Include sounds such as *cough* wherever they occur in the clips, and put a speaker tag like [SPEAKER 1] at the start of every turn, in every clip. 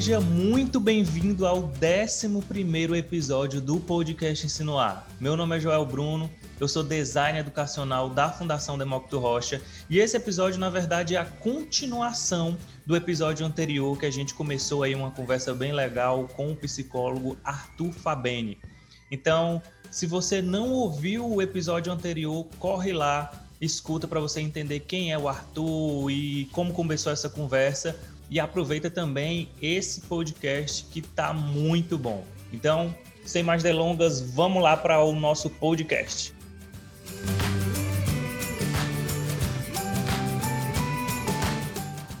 [SPEAKER 1] Seja muito bem-vindo ao 11 episódio do podcast Insinuar. Meu nome é Joel Bruno, eu sou designer educacional da Fundação Demócrito Rocha e esse episódio, na verdade, é a continuação do episódio anterior que a gente começou aí uma conversa bem legal com o psicólogo Arthur Fabeni. Então, se você não ouviu o episódio anterior, corre lá, escuta para você entender quem é o Arthur e como começou essa conversa e aproveita também esse podcast que tá muito bom. Então, sem mais delongas, vamos lá para o nosso podcast.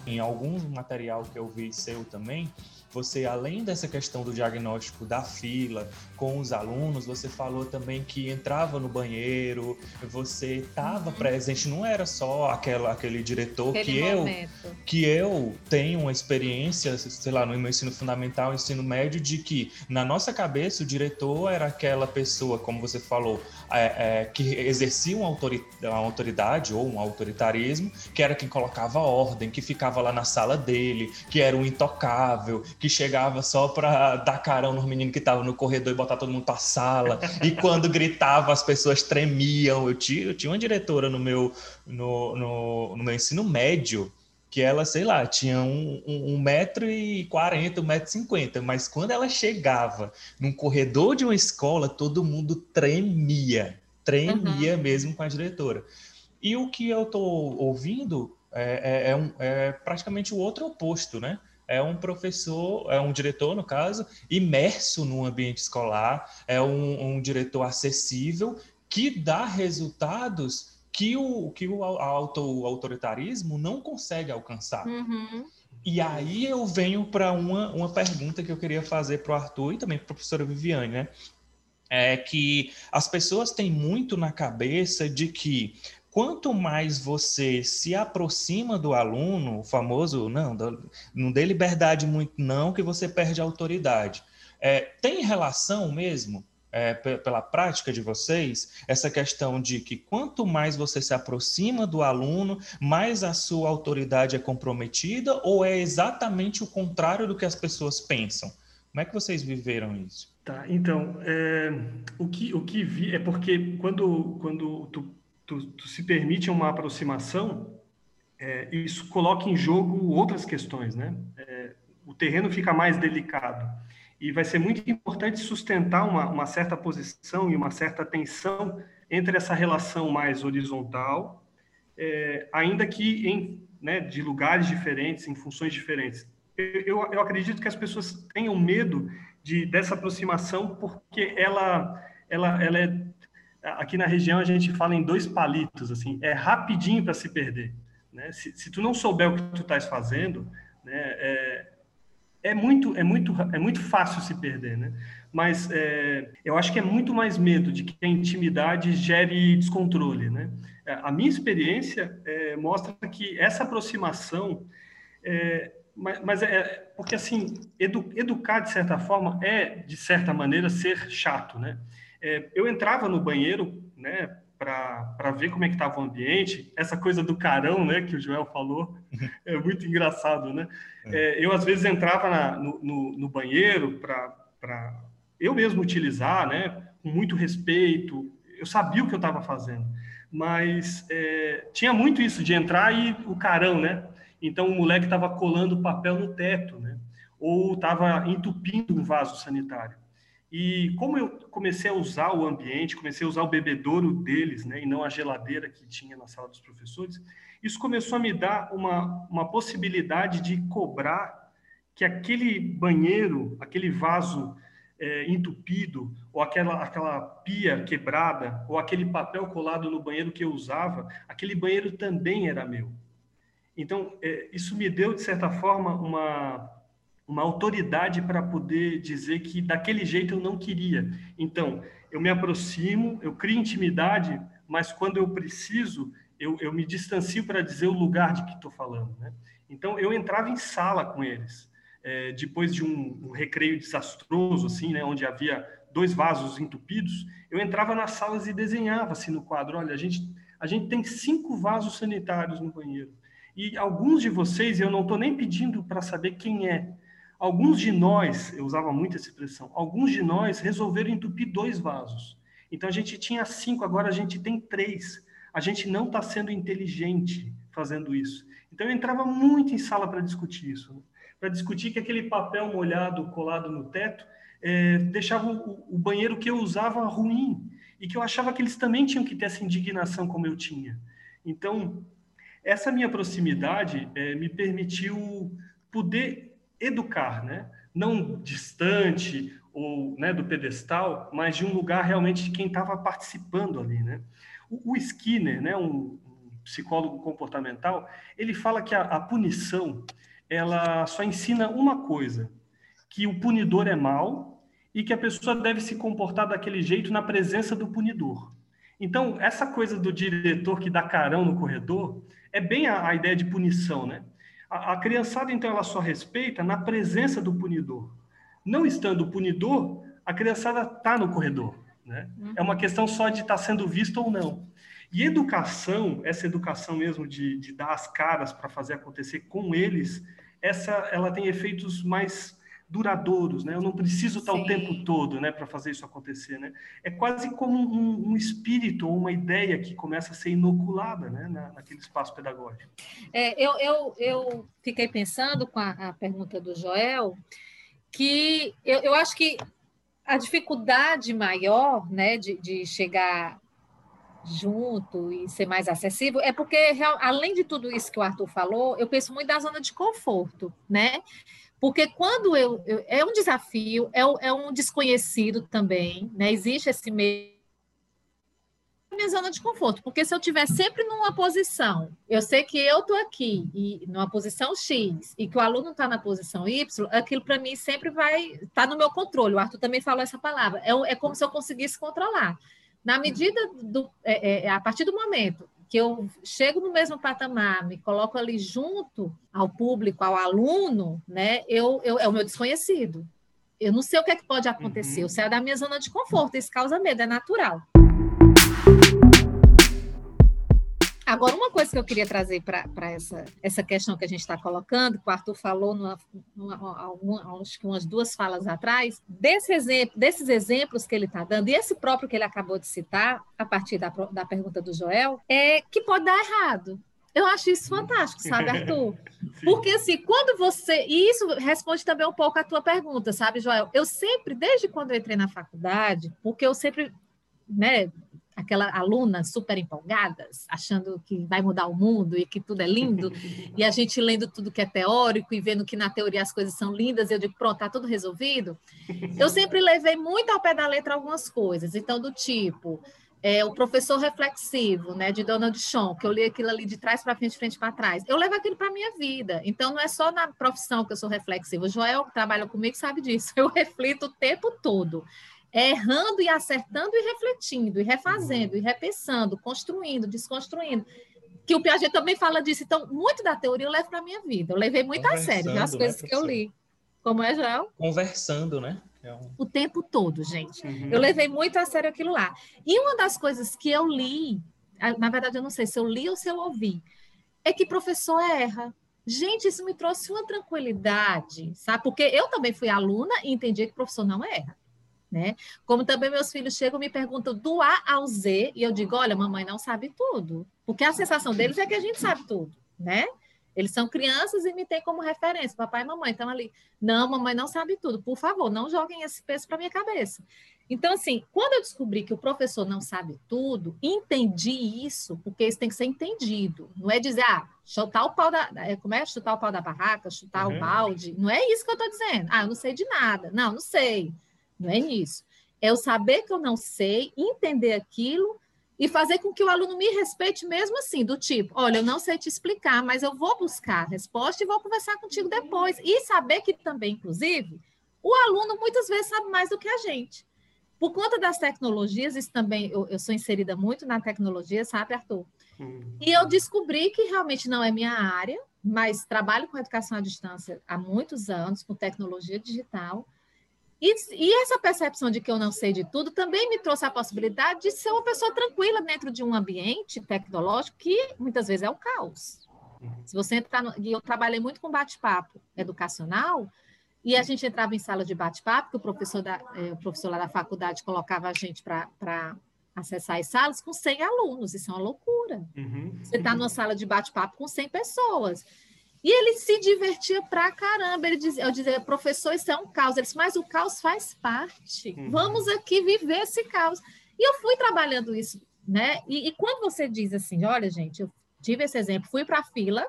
[SPEAKER 1] Em alguns material que eu vi seu também, você além dessa questão do diagnóstico da fila com os alunos, você falou também que entrava no banheiro, você estava uhum. presente, não era só aquela, aquele diretor aquele que momento. eu que eu tenho uma experiência, sei lá, no meu ensino fundamental, ensino médio, de que na nossa cabeça o diretor era aquela pessoa, como você falou, é, é, que exercia uma, uma autoridade ou um autoritarismo, que era quem colocava ordem, que ficava lá na sala dele, que era o intocável, que chegava só para dar carão nos meninos que estavam no corredor e botar todo mundo para sala. E quando gritava, as pessoas tremiam. Eu tinha, eu tinha uma diretora no meu, no, no, no meu ensino médio que ela, sei lá, tinha um, um, um metro e quarenta, um metro e cinquenta, mas quando ela chegava num corredor de uma escola, todo mundo tremia, tremia uhum. mesmo com a diretora. E o que eu estou ouvindo é, é, é, um, é praticamente o outro oposto, né? É um professor, é um diretor, no caso, imerso no ambiente escolar, é um, um diretor acessível que dá resultados que o, que o, auto, autoritarismo não consegue alcançar. Uhum. E aí eu venho para uma, uma pergunta que eu queria fazer para o Arthur e também para a professora Viviane, né? É que as pessoas têm muito na cabeça de que quanto mais você se aproxima do aluno, o famoso, não, não dê liberdade muito não, que você perde a autoridade. É, tem relação mesmo, é, pela prática de vocês, essa questão de que quanto mais você se aproxima do aluno, mais a sua autoridade é comprometida, ou é exatamente o contrário do que as pessoas pensam? Como é que vocês viveram isso?
[SPEAKER 2] Tá, então, é, o, que, o que vi é porque quando, quando tu tu, tu se permite uma aproximação, é, isso coloca em jogo outras questões, né? É, o terreno fica mais delicado e vai ser muito importante sustentar uma, uma certa posição e uma certa tensão entre essa relação mais horizontal, é, ainda que em né, de lugares diferentes, em funções diferentes. Eu, eu acredito que as pessoas tenham medo de dessa aproximação porque ela ela, ela é aqui na região a gente fala em dois palitos, assim, é rapidinho para se perder. Né? Se, se, tu não souber o que tu estás fazendo, né, é, é, muito, é, muito, é muito fácil se perder, né? Mas é, eu acho que é muito mais medo de que a intimidade gere descontrole, né? É, a minha experiência é, mostra que essa aproximação é, mas, mas, é porque assim edu, educar de certa forma é de certa maneira ser chato, né? É, eu entrava no banheiro, né, para ver como é que estava o ambiente. Essa coisa do carão, né, que o Joel falou, *laughs* é muito engraçado, né? É, é eu, às vezes, entrava na, no, no, no, banheiro para eu mesmo utilizar, né, com muito respeito. Eu sabia o que eu estava fazendo, mas é, tinha muito isso de entrar e o carão, né? Então, o moleque estava colando papel no teto, né? Ou estava entupindo um vaso sanitário. E como eu comecei a usar o ambiente, comecei a usar o bebedouro deles, né, e não a geladeira que tinha na sala dos professores, isso começou a me dar uma, uma possibilidade de cobrar que aquele banheiro, aquele vaso é, entupido, ou aquela, aquela pia quebrada, ou aquele papel colado no banheiro que eu usava, aquele banheiro também era meu. Então, é, isso me deu, de certa forma, uma uma autoridade para poder dizer que daquele jeito eu não queria. Então, eu me aproximo, eu crio intimidade, mas quando eu preciso, eu, eu me distancio para dizer o lugar de que estou falando. Né? Então, eu entrava em sala com eles, é, depois de um, um, recreio desastroso, assim, né, onde havia dois vasos entupidos, eu entrava nas salas e desenhava assim no quadro, olha, a gente, a gente tem cinco vasos sanitários no banheiro. E alguns de vocês, eu não estou nem pedindo para saber quem é, Alguns de nós, eu usava muito essa expressão, alguns de nós resolveram entupir dois vasos. Então a gente tinha cinco, agora a gente tem três. A gente não está sendo inteligente fazendo isso. Então eu entrava muito em sala para discutir isso, né? para discutir que aquele papel molhado colado no teto é, deixava o, o banheiro que eu usava ruim e que eu achava que eles também tinham que ter essa indignação como eu tinha. Então essa minha proximidade é, me permitiu poder educar, né? Não distante ou né, do pedestal, mas de um lugar realmente de quem estava participando ali, né? O, o Skinner, né, um, psicólogo comportamental, ele fala que a, a punição ela só ensina uma coisa, que o punidor é mal e que a pessoa deve se comportar daquele jeito na presença do punidor. Então, essa coisa do diretor que dá carão no corredor é bem a, a ideia de punição, né? A, a, criançada, então, ela só respeita na presença do punidor. Não estando o punidor, a criançada está no corredor, né? Uhum. É uma questão só de estar tá sendo visto ou não. E educação, essa educação mesmo de, de dar as caras para fazer acontecer com eles, essa ela tem efeitos mais duradouros, né? Eu não preciso estar Sim. o tempo todo, né, para fazer isso acontecer, né? É quase como um, um, espírito ou uma ideia que começa a ser inoculada, né, na, naquele espaço pedagógico.
[SPEAKER 3] É, eu, eu, eu fiquei pensando com a, a pergunta do Joel que eu, eu acho que a dificuldade maior, né, de, de chegar junto e ser mais acessível é porque além de tudo isso que o Arthur falou, eu penso muito da zona de conforto, né? Porque quando eu, eu é um desafio, é, é, um desconhecido também, né? Existe esse meio minha zona de conforto, porque se eu estiver sempre numa posição, eu sei que eu estou aqui e numa posição X e que o aluno está na posição Y, aquilo para mim sempre vai estar tá no meu controle. O Arthur também falou essa palavra. É, é como se eu conseguisse controlar. Na medida do, é, é, a partir do momento que eu chego no mesmo patamar, me coloco ali junto ao público, ao aluno, né? Eu, eu é o meu desconhecido. Eu não sei o que, é que pode acontecer. Uhum. Eu saio da minha zona de conforto. Isso causa medo, é natural. Agora, uma coisa que eu queria trazer para essa, essa questão que a gente está colocando, que o Arthur falou numa, numa, acho que umas duas falas atrás, desse exemplo, desses exemplos que ele está dando, e esse próprio que ele acabou de citar, a partir da, da pergunta do Joel, é que pode dar errado. Eu acho isso fantástico, sabe, *laughs* Arthur? Porque assim, quando você. E isso responde também um pouco a tua pergunta, sabe, Joel? Eu sempre, desde quando eu entrei na faculdade, porque eu sempre né, aquela aluna super empolgadas, achando que vai mudar o mundo e que tudo é lindo, *laughs* e a gente lendo tudo que é teórico e vendo que na teoria as coisas são lindas, e eu digo, pronto, está tudo resolvido. Eu *laughs* sempre levei muito ao pé da letra algumas coisas, então, do tipo, é, o professor reflexivo, né, de Donald Shaw, que eu li aquilo ali de trás para frente, de frente para trás. Eu levo aquilo para a minha vida. Então, não é só na profissão que eu sou reflexiva. O Joel, que trabalha comigo, sabe disso. *laughs* Eu reflito o tempo todo errando e acertando e refletindo, e refazendo, e repensando, construindo, desconstruindo. Que o Piaget também fala disso. Então, muito da teoria eu levo para a minha vida. Eu levei muito a sério as né, coisas né, que eu li. Como é, Joel?
[SPEAKER 1] Conversando, né?
[SPEAKER 3] É um... O tempo todo, gente. Uhum. Eu levei muito a sério aquilo lá. E uma das coisas que eu li, na verdade, eu não sei se eu li ou se eu ouvi, é que professor erra. Gente, isso me trouxe uma tranquilidade, sabe? Porque eu também fui aluna e entendi que professor não erra. Né? Como também meus filhos chegam e me perguntam do A ao Z, e eu digo: olha, mamãe não sabe tudo. Porque a sensação deles é que a gente sabe tudo, né? Eles são crianças e me têm como referência, papai e mamãe estão ali. Não, mamãe não sabe tudo. Por favor, não joguem esse peso para minha cabeça. Então, assim, quando eu descobri que o professor não sabe tudo, entendi isso, porque isso tem que ser entendido. Não é dizer, ah, chutar o pau da. É, como é? Chutar o pau da barraca, chutar uhum. o balde. Não é isso que eu estou dizendo. Ah, eu não sei de nada. Não, não sei. Não é isso. É o saber que eu não sei, entender aquilo e fazer com que o aluno me respeite mesmo assim, do tipo, olha, eu não sei te explicar, mas eu vou buscar a resposta e vou conversar contigo depois. E saber que também, inclusive, o aluno muitas vezes sabe mais do que a gente. Por conta das tecnologias, isso também, eu, eu sou inserida muito na tecnologia, sabe, Arthur? Hum. E eu descobri que realmente não é minha área, mas trabalho com educação à distância há muitos anos, com tecnologia digital, e, e, essa percepção de que eu não sei de tudo também me trouxe a possibilidade de ser uma pessoa tranquila dentro de um ambiente tecnológico que muitas vezes é o caos. Se você entrar no, e eu trabalhei muito com bate-papo educacional, e a gente entrava em sala de bate-papo, que o professor, da, eh, o professor lá da faculdade colocava a gente para acessar as salas com 100 alunos. Isso é uma loucura. Uhum. Você está numa sala de bate-papo com 100 pessoas. E ele se divertia pra caramba. Ele dizia, eu dizia, professor, isso é um caos. Ele disse, mas o caos faz parte. Uhum. Vamos aqui viver esse caos. E eu fui trabalhando isso, né? E, e quando você diz assim, olha, gente, eu tive esse exemplo, fui para a fila,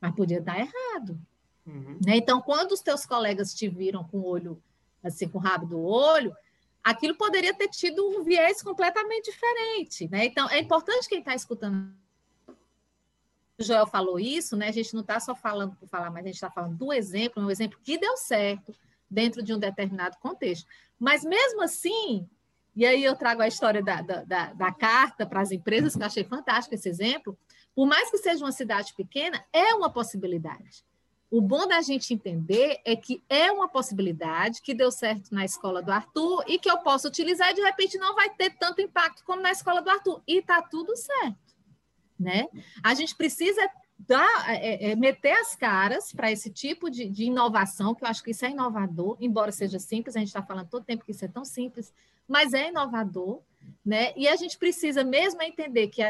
[SPEAKER 3] mas podia dar errado. Uhum. Né? Então, quando os teus colegas te viram com o olho, assim, com o rabo do olho, aquilo poderia ter tido um viés completamente diferente, né? Então, é importante quem está escutando. Joel falou isso, né? A gente não está só falando por falar, mas a gente está falando do exemplo, um exemplo que deu certo dentro de um determinado contexto. Mas mesmo assim, e aí eu trago a história da, da, da, da carta para as empresas, que eu achei fantástico esse exemplo, por mais que seja uma cidade pequena, é uma possibilidade. O bom da gente entender é que é uma possibilidade que deu certo na escola do Arthur e que eu posso utilizar e de repente não vai ter tanto impacto como na escola do Arthur. E está tudo certo. Né? A gente precisa dar, é, é, meter as caras para esse tipo de, de, inovação, que eu acho que isso é inovador, embora seja simples, a gente está falando todo tempo que isso é tão simples, mas é inovador, né? E a gente precisa mesmo entender que,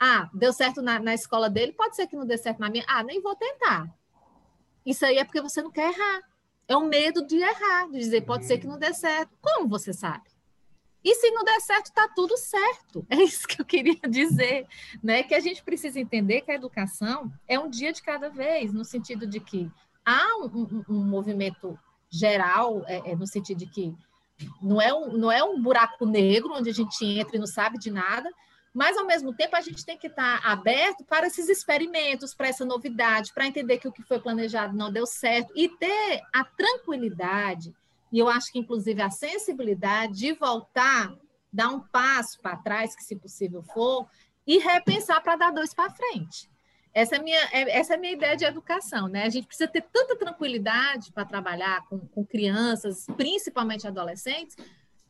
[SPEAKER 3] ah, deu certo na, na escola dele, pode ser que não dê certo na minha, ah, nem vou tentar. Isso aí é porque você não quer errar. É o medo de errar, de dizer, pode ser que não dê certo. Como você sabe? E se não der certo, está tudo certo. *laughs* É isso que eu queria dizer, né? Que a gente precisa entender que a educação é um dia de cada vez, no sentido de que há um, um, um movimento geral, é, é, no sentido de que não é, um, não é um buraco negro onde a gente entra e não sabe de nada, mas, ao mesmo tempo, a gente tem que estar aberto para esses experimentos, para essa novidade, para entender que o que foi planejado não deu certo e ter a tranquilidade, e eu acho que, inclusive, a sensibilidade de voltar, dar um passo para trás, que se possível for, e repensar para dar dois para frente. Essa é, minha, é, essa é a minha ideia de educação, né? A gente precisa ter tanta tranquilidade para trabalhar com, com crianças, principalmente adolescentes,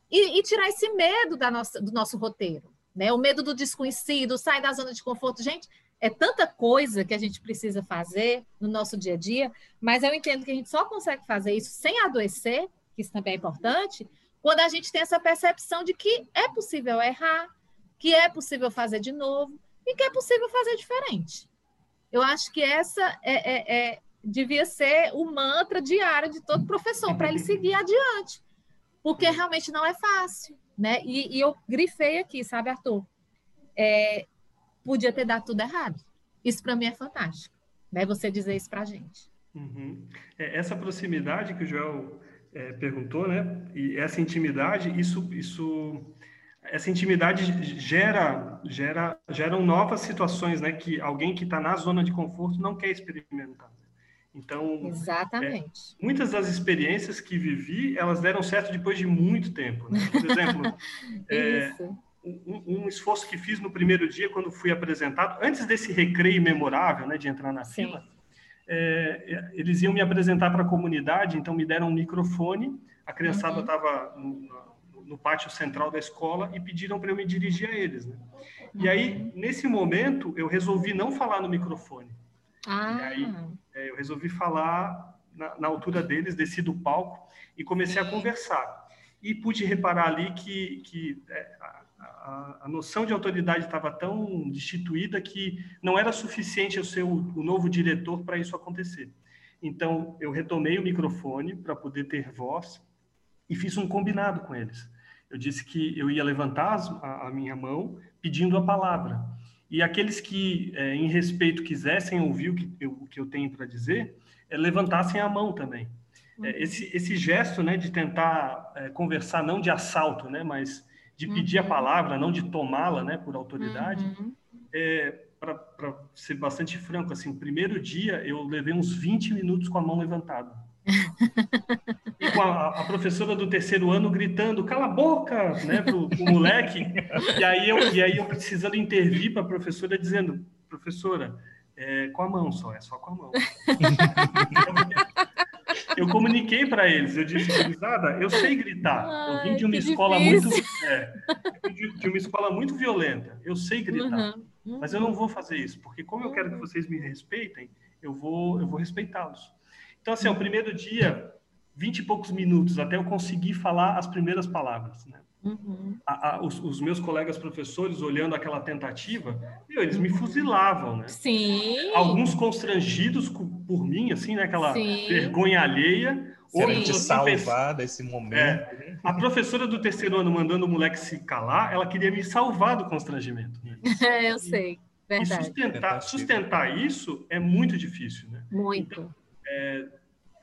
[SPEAKER 3] e, e tirar esse medo da nossa, do nosso roteiro né? O medo do desconhecido, sai da zona de conforto. Gente, é tanta coisa que a gente precisa fazer no nosso dia a dia, mas eu entendo que a gente só consegue fazer isso sem adoecer, que isso também é importante, quando a gente tem essa percepção de que é possível errar, que é possível fazer de novo e que é possível fazer diferente. Eu acho que essa é, é, é devia ser o mantra diário de todo professor para ele seguir adiante, porque realmente não é fácil né? E, e eu grifei aqui, sabe, Arthur? É, podia ter dado tudo errado. Isso para mim é fantástico, né? Você dizer isso para a gente.
[SPEAKER 2] Uhum. É, essa proximidade que o Joel é, perguntou, né? E essa intimidade, isso, isso, essa intimidade gera, gera, geram novas situações, né? Que alguém que está na zona de conforto não quer experimentar. Então,
[SPEAKER 3] exatamente.
[SPEAKER 2] É, muitas das experiências que vivi, elas deram certo depois de muito tempo. Né? Por exemplo, *laughs* é, um, um, esforço que fiz no primeiro dia quando fui apresentado, antes desse recreio memorável, né, de entrar na Sim. fila, é, eles iam me apresentar para a comunidade, então me deram um microfone, a criançada estava uhum. no, no, pátio central da escola e pediram para eu me dirigir a eles. Né? E aí, uhum. nesse momento, eu resolvi não falar no microfone.
[SPEAKER 3] Ah.
[SPEAKER 2] E aí, é, eu resolvi falar na, na, altura deles, desci do palco e comecei a conversar. E pude reparar ali que, que é, a, noção de autoridade estava tão destituída que não era suficiente eu ser o, o novo diretor para isso acontecer. Então, eu retomei o microfone para poder ter voz e fiz um combinado com eles. Eu disse que eu ia levantar a, a minha mão pedindo a palavra. E aqueles que, é, em respeito, quisessem ouvir o que eu, o que eu tenho para dizer, é, levantassem a mão também. É, uhum. esse, esse gesto né, de tentar é, conversar, não de assalto, né, mas de pedir uhum. a palavra, não de tomá-la né, por autoridade, uhum. é, para ser bastante franco, assim, o primeiro dia eu levei uns 20 minutos com a mão levantada. *laughs* e com a, a, professora do terceiro ano gritando, cala a boca, né, pro, pro moleque. E aí eu, e aí eu precisando intervir para a professora dizendo, professora, é, com a mão só, é só com a mão. *laughs* eu comuniquei para eles, eu disse, nada, eu sei gritar. Ai, eu vim de uma escola difícil. muito, é, de, de, uma escola muito violenta. Eu sei gritar, uhum. mas eu não vou fazer isso, porque como eu quero que vocês me respeitem, eu vou, eu vou respeitá-los. Então, assim, o primeiro dia vinte e poucos minutos até eu conseguir falar as primeiras palavras. Né? Uhum. A, a, os, os, meus colegas professores, olhando aquela tentativa, meu, eles me fuzilavam, né?
[SPEAKER 3] Sim.
[SPEAKER 2] Alguns constrangidos por mim, assim, né? Aquela Sim. vergonha alheia.
[SPEAKER 1] Querendo te salvar desse momento. É,
[SPEAKER 2] a professora do terceiro ano mandando o moleque se calar, ela queria me salvar do constrangimento. *laughs*
[SPEAKER 3] É, eu sei. Verdade.
[SPEAKER 2] E sustentar, sustentar isso é muito difícil, né?
[SPEAKER 3] Muito. Então,
[SPEAKER 2] é,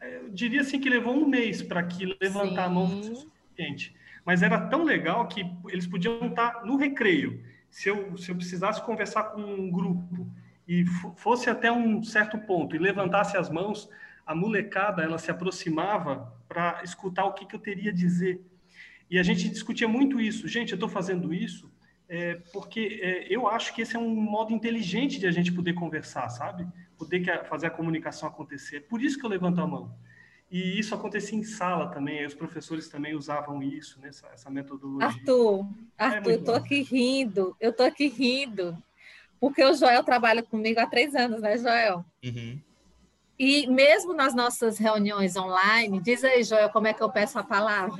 [SPEAKER 2] eu diria assim que levou um mês para que levantar Sim. a mão fosse suficiente mas era tão legal que eles podiam estar no recreio. Se eu, se eu precisasse conversar com um grupo e fosse até um certo ponto e levantasse as mãos, a molecada ela se aproximava para escutar o que, que eu teria a dizer. E a gente discutia muito isso. Gente, eu estou fazendo isso é, porque é, eu acho que esse é um modo inteligente de a gente poder conversar, sabe? Poder fazer a comunicação acontecer. Por isso que eu levanto a mão. E isso acontecia em sala também, os professores também usavam isso, né, essa, essa metodologia.
[SPEAKER 3] Arthur, é Arthur, é eu tô aqui rindo, eu tô aqui rindo, porque o Joel trabalha comigo há três anos, né, Joel? Uhum. E mesmo nas nossas reuniões online, diz aí, Joel, como é que eu peço a palavra?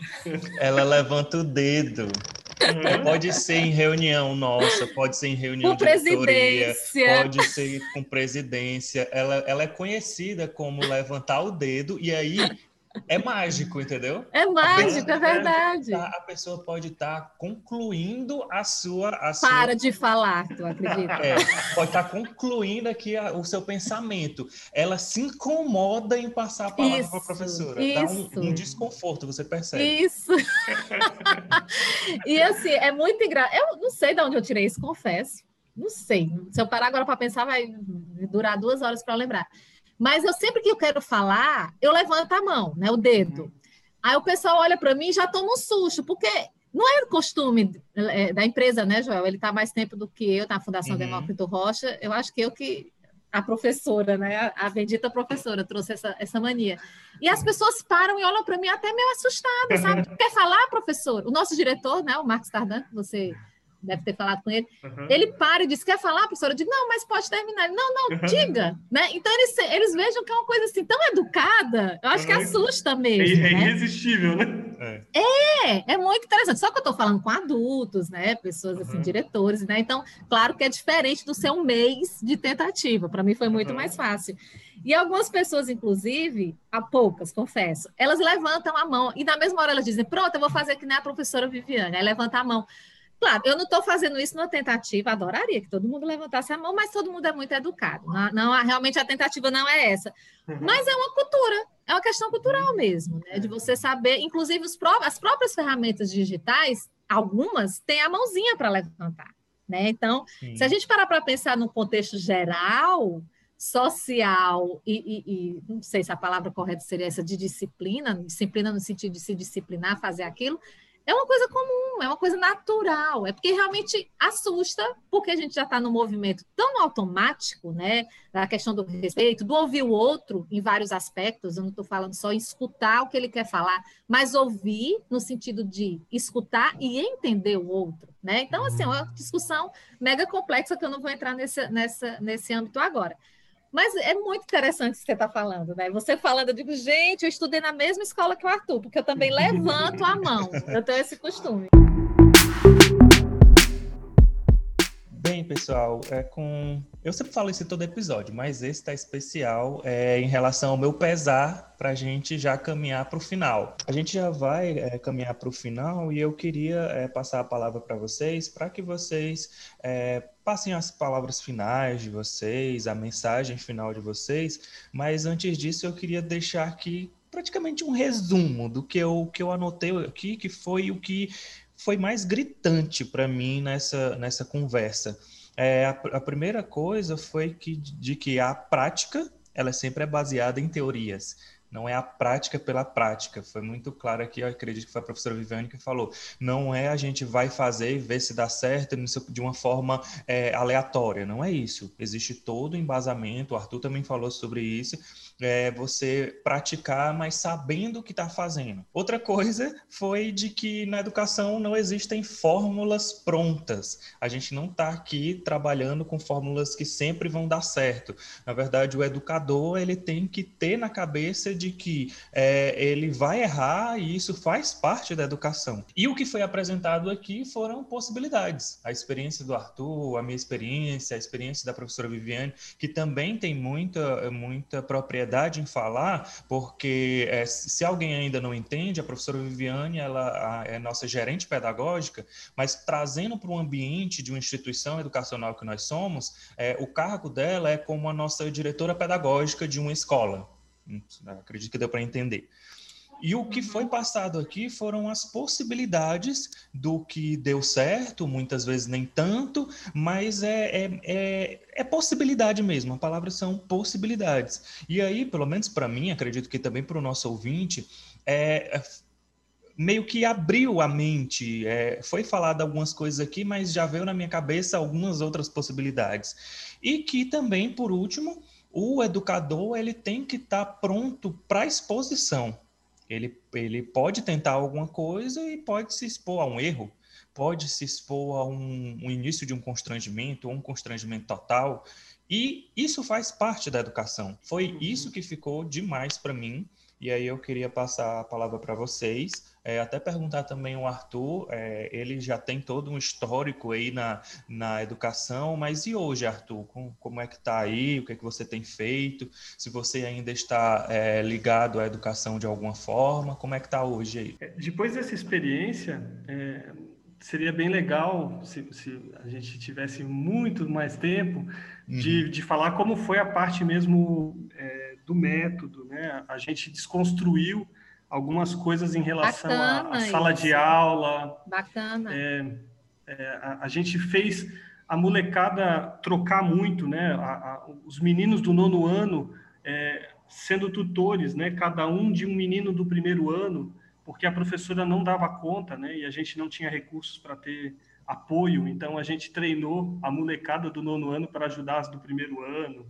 [SPEAKER 1] Ela levanta o dedo. Uhum. Pode ser em reunião nossa, pode ser em reunião com de diretoria, pode ser com presidência. Ela, ela é conhecida como levantar o dedo e aí é mágico, entendeu?
[SPEAKER 3] É mágico, é verdade.
[SPEAKER 1] Tá, a pessoa pode estar tá concluindo a sua. A
[SPEAKER 3] Para
[SPEAKER 1] sua...
[SPEAKER 3] de falar, tu acredita?
[SPEAKER 1] É, pode estar tá concluindo aqui a, o seu pensamento. Ela se incomoda em passar a palavra para a professora. Isso. Dá um, um, desconforto, você percebe.
[SPEAKER 3] Isso. *laughs* e assim, é muito engraçado. Eu não sei de onde eu tirei isso, confesso. Não sei. Se eu parar agora para pensar, vai durar duas horas para lembrar. Mas eu sempre que eu quero falar, eu levanto a mão, né, o dedo. Uhum. Aí o pessoal olha para mim e já toma um susto, porque não é costume é, da empresa, né, Joel? Ele está mais tempo do que eu na Fundação uhum. Demócrito Rocha. Eu acho que eu que a professora, né, a, bendita professora trouxe essa, essa mania. E as pessoas param e olham para mim até meio assustadas, sabe? *laughs* Quer falar, professor? O nosso diretor, né, o Marcos Tardan, você deve ter falado com ele. Uhum. Ele para e diz: Quer falar, professora? Eu digo: Não, mas pode terminar. Ele, não, não, uhum. diga. Né? Então eles, eles vejam que é uma coisa assim tão educada, eu acho uhum. que assusta mesmo.
[SPEAKER 2] É, é
[SPEAKER 3] né?
[SPEAKER 2] irresistível, né?
[SPEAKER 3] É. é, muito interessante. Só que eu estou falando com adultos, né? Pessoas assim, diretores, né? Então, claro que é diferente do seu mês de tentativa. Para mim foi muito mais fácil. E algumas pessoas, inclusive, há poucas, confesso, elas levantam a mão e na mesma hora elas dizem: Pronto, eu vou fazer que nem a professora Viviane. Aí levanta a mão. Claro, eu não estou fazendo isso numa tentativa, adoraria que todo mundo levantasse a mão, mas todo mundo é muito educado. Não, não realmente a tentativa não é essa. Uhum. Mas é uma cultura, é uma questão cultural mesmo, né? De você saber, inclusive os as próprias ferramentas digitais, algumas têm a mãozinha para levantar. Né? Então, Sim. se a gente parar para pensar no contexto geral, social e, e, e, não sei se a palavra correta seria essa de disciplina, disciplina no sentido de se disciplinar, fazer aquilo, é uma coisa comum, é uma coisa natural, é porque realmente assusta, porque a gente já está no movimento tão automático, né, da questão do respeito, do ouvir o outro em vários aspectos, eu não estou falando só em escutar o que ele quer falar, mas ouvir no sentido de escutar e entender o outro, né, então, assim, é uma discussão mega complexa que eu não vou entrar nesse, nessa, nesse âmbito agora. Mas é muito interessante o que você está falando, né? Você falando, eu digo, gente, eu estudei na mesma escola que o Arthur, porque eu também *laughs* levanto a mão. Eu tenho esse costume.
[SPEAKER 1] Bem, pessoal, é com. Eu sempre falo isso em todo episódio, mas esse está especial é, em relação ao meu pesar para a gente já caminhar para o final. A gente já vai é, caminhar para o final e eu queria é, passar a palavra para vocês para que vocês é, passem as palavras finais de vocês, a mensagem final de vocês. Mas antes disso, eu queria deixar aqui praticamente um resumo do que eu, que eu anotei aqui, que foi o que foi mais gritante para mim nessa, nessa conversa. É, a, a, primeira coisa foi que, de que a prática ela sempre é baseada em teorias não é a prática pela prática. Foi muito claro aqui, eu acredito que foi a professora Viviane que falou. Não é a gente vai fazer e ver se dá certo de uma forma é, aleatória. Não é isso. Existe todo o embasamento, o Arthur também falou sobre isso, é, você praticar, mas sabendo o que está fazendo. Outra coisa foi de que na educação não existem fórmulas prontas. A gente não está aqui trabalhando com fórmulas que sempre vão dar certo. Na verdade, o educador ele tem que ter na cabeça de que é, ele vai errar e isso faz parte da educação. E o que foi apresentado aqui foram possibilidades. A experiência do Arthur, a minha experiência, a experiência da professora Viviane, que também tem muita, muita propriedade em falar, porque é, se alguém ainda não entende, a professora Viviane ela é nossa gerente pedagógica, mas trazendo para o ambiente de uma instituição educacional que nós somos, é, o cargo dela é como a nossa diretora pedagógica de uma escola. Hum, acredito que deu para entender. E o que foi passado aqui foram as possibilidades do que deu certo, muitas vezes nem tanto, mas é, é, é, é possibilidade mesmo, a palavra são possibilidades. E aí, pelo menos para mim, acredito que também para o nosso ouvinte, é, é, meio que abriu a mente. É, foi falado algumas coisas aqui, mas já veio na minha cabeça algumas outras possibilidades. E que também, por último, o educador ele tem que estar tá pronto para a exposição. Ele, ele pode tentar alguma coisa e pode se expor a um erro, pode se expor a um, um início de um constrangimento ou um constrangimento total. E isso faz parte da educação. Foi uhum. isso que ficou demais para mim. E aí eu queria passar a palavra para vocês é, até perguntar também o Arthur, é, ele já tem todo um histórico aí na, na educação, mas e hoje, Arthur? Com, como é que está aí? O que é que você tem feito? Se você ainda está é, ligado à educação de alguma forma, como é que está hoje aí?
[SPEAKER 2] É, depois dessa experiência, é, seria bem legal se, se, a gente tivesse muito mais tempo de, uhum. de falar como foi a parte mesmo é, do método, né? A gente desconstruiu algumas coisas em relação à sala isso. de aula.
[SPEAKER 3] Bacana.
[SPEAKER 2] É, é, a, a, gente fez a molecada trocar muito, né? A, a, os meninos do nono ano é, sendo tutores, né? Cada um de um menino do primeiro ano, porque a professora não dava conta, né? E a gente não tinha recursos para ter apoio, então a gente treinou a molecada do nono ano para ajudar as do primeiro ano.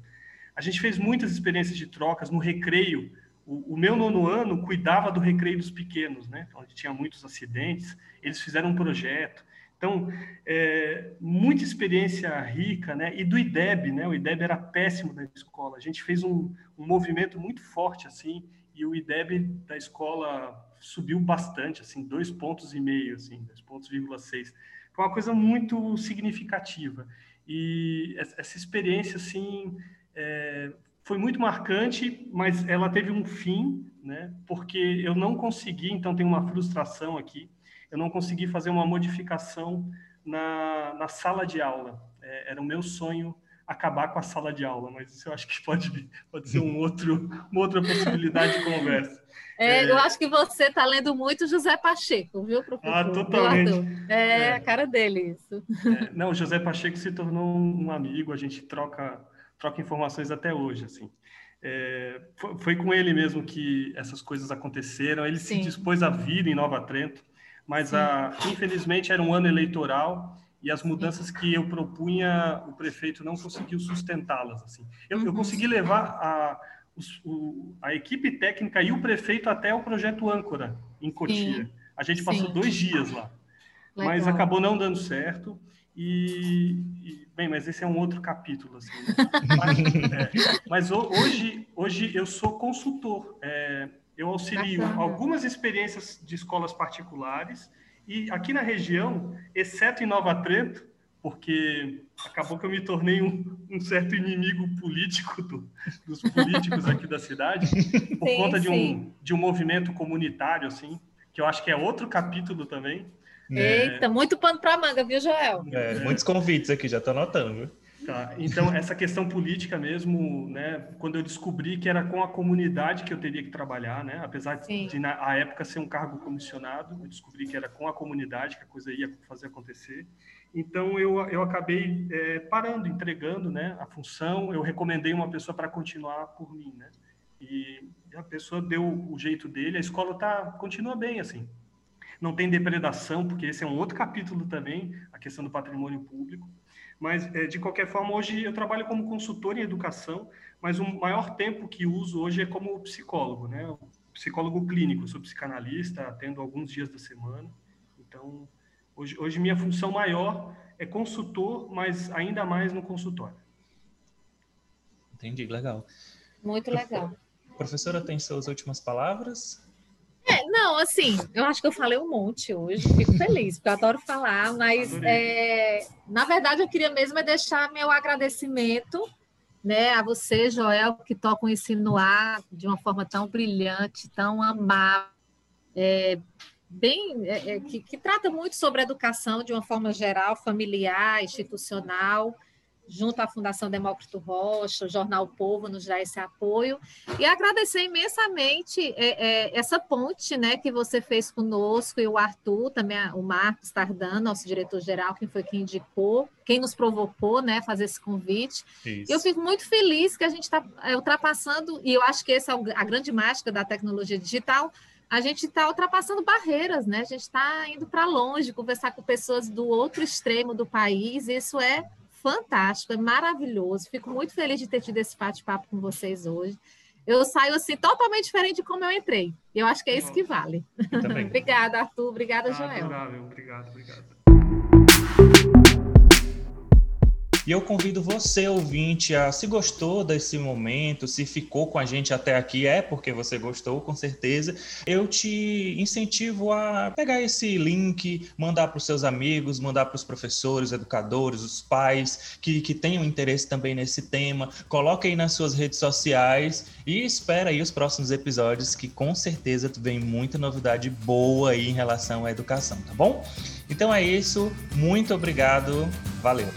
[SPEAKER 2] A gente fez muitas experiências de trocas no recreio o, o, meu nono ano cuidava do recreio dos pequenos, né? Onde tinha muitos acidentes. Eles fizeram um projeto. Então, é, muita experiência rica, né? E do IDEB, né? O IDEB era péssimo da escola. A gente fez um, um movimento muito forte, assim, e o IDEB da escola subiu bastante, assim, dois pontos e meio, assim, dois pontos vírgula seis. Foi uma coisa muito significativa. E essa experiência, assim, é, foi muito marcante, mas ela teve um fim, né? Porque eu não consegui, então tem uma frustração aqui, eu não consegui fazer uma modificação na, na sala de aula. É, era o meu sonho acabar com a sala de aula, mas isso eu acho que pode, pode ser um outro, uma outra possibilidade de conversa.
[SPEAKER 3] É, é... Eu acho que você está lendo muito José Pacheco, viu, professor?
[SPEAKER 2] Ah, totalmente.
[SPEAKER 3] É, é, a cara dele isso.
[SPEAKER 2] É, não, José Pacheco se tornou um amigo, a gente troca troca informações até hoje, assim. É, foi, foi, com ele mesmo que essas coisas aconteceram. Ele Sim. se dispôs a vir em Nova Trento, mas a, infelizmente era um ano eleitoral e as mudanças que eu propunha o prefeito não conseguiu sustentá-las. Assim, eu, uhum. eu, consegui levar a, o, a equipe técnica e o prefeito até o projeto âncora em Cotia. Sim. A gente passou Sim. dois dias lá, Legal. mas acabou não dando certo. E, e, bem, mas esse é um outro capítulo, assim. Né? *laughs* Mas, é, mas, hoje, hoje eu sou consultor. É, eu auxilio Bacana. algumas experiências de escolas particulares e aqui na região, exceto em Nova Trento, porque acabou que eu me tornei um, um certo inimigo político do, dos políticos aqui da cidade, por sim, conta de um, de um movimento comunitário, assim, que eu acho que é outro capítulo também.
[SPEAKER 3] É. Eita, muito pano para manga, viu, Joel?
[SPEAKER 1] É, muitos convites aqui, já estou anotando, viu?
[SPEAKER 2] Tá, então essa questão política mesmo, né, quando eu descobri que era com a comunidade que eu teria que trabalhar, né, apesar Sim. de na época ser um cargo comissionado, eu descobri que era com a comunidade que a coisa ia fazer acontecer. Então eu, eu acabei é, parando, entregando, né, a função. Eu recomendei uma pessoa para continuar por mim, né, e a pessoa deu o jeito dele. A escola tá continua bem assim não tem depredação, porque esse é um outro capítulo também, a questão do patrimônio público. Mas, é, de qualquer forma, hoje eu trabalho como consultor em educação, mas o maior tempo que uso hoje é como psicólogo, né? Psicólogo clínico, sou psicanalista, atendo alguns dias da semana. Então, hoje, hoje minha função maior é consultor, mas ainda mais no consultório.
[SPEAKER 1] Entendi, legal.
[SPEAKER 3] Muito legal.
[SPEAKER 1] Professora, tem suas últimas palavras?
[SPEAKER 3] Não, assim, eu acho que eu falei um monte hoje, fico feliz, porque eu adoro falar, mas é, na verdade eu queria mesmo é deixar meu agradecimento né, a você, Joel, que toca o ensino no ar de uma forma tão brilhante, tão amável, é, bem, é, é que, que trata muito sobre educação de uma forma geral, familiar, institucional junto à Fundação Demócrito Rocha, o Jornal Povo nos dá esse apoio, e agradecer imensamente é, é, essa ponte né, que você fez conosco, e o Arthur, também o Marcos Tardan, nosso diretor-geral, quem foi quem indicou, quem nos provocou né, fazer esse convite. Isso. Eu fico muito feliz que a gente está é, ultrapassando, e eu acho que essa é a grande mágica da tecnologia digital, a gente está ultrapassando barreiras, né? A gente está indo para longe, conversar com pessoas do outro extremo do país, isso é fantástico, é maravilhoso. Fico muito feliz de ter tido esse bate-papo com vocês hoje. Eu saio assim totalmente diferente de como eu entrei. Eu acho que é isso que vale. *laughs* obrigada, Arthur. Obrigada, ah, Joel.
[SPEAKER 2] Adorável. Obrigado, obrigado.
[SPEAKER 1] E eu convido você, ouvinte, a se gostou desse momento, se ficou com a gente até aqui, é porque você gostou, com certeza. Eu te incentivo a pegar esse link, mandar para os seus amigos, mandar para os professores, educadores, os pais que, que tenham interesse também nesse tema. Coloque aí nas suas redes sociais e espera aí os próximos episódios, que com certeza vem muita novidade boa aí em relação à educação, tá bom? Então é isso, muito obrigado, valeu!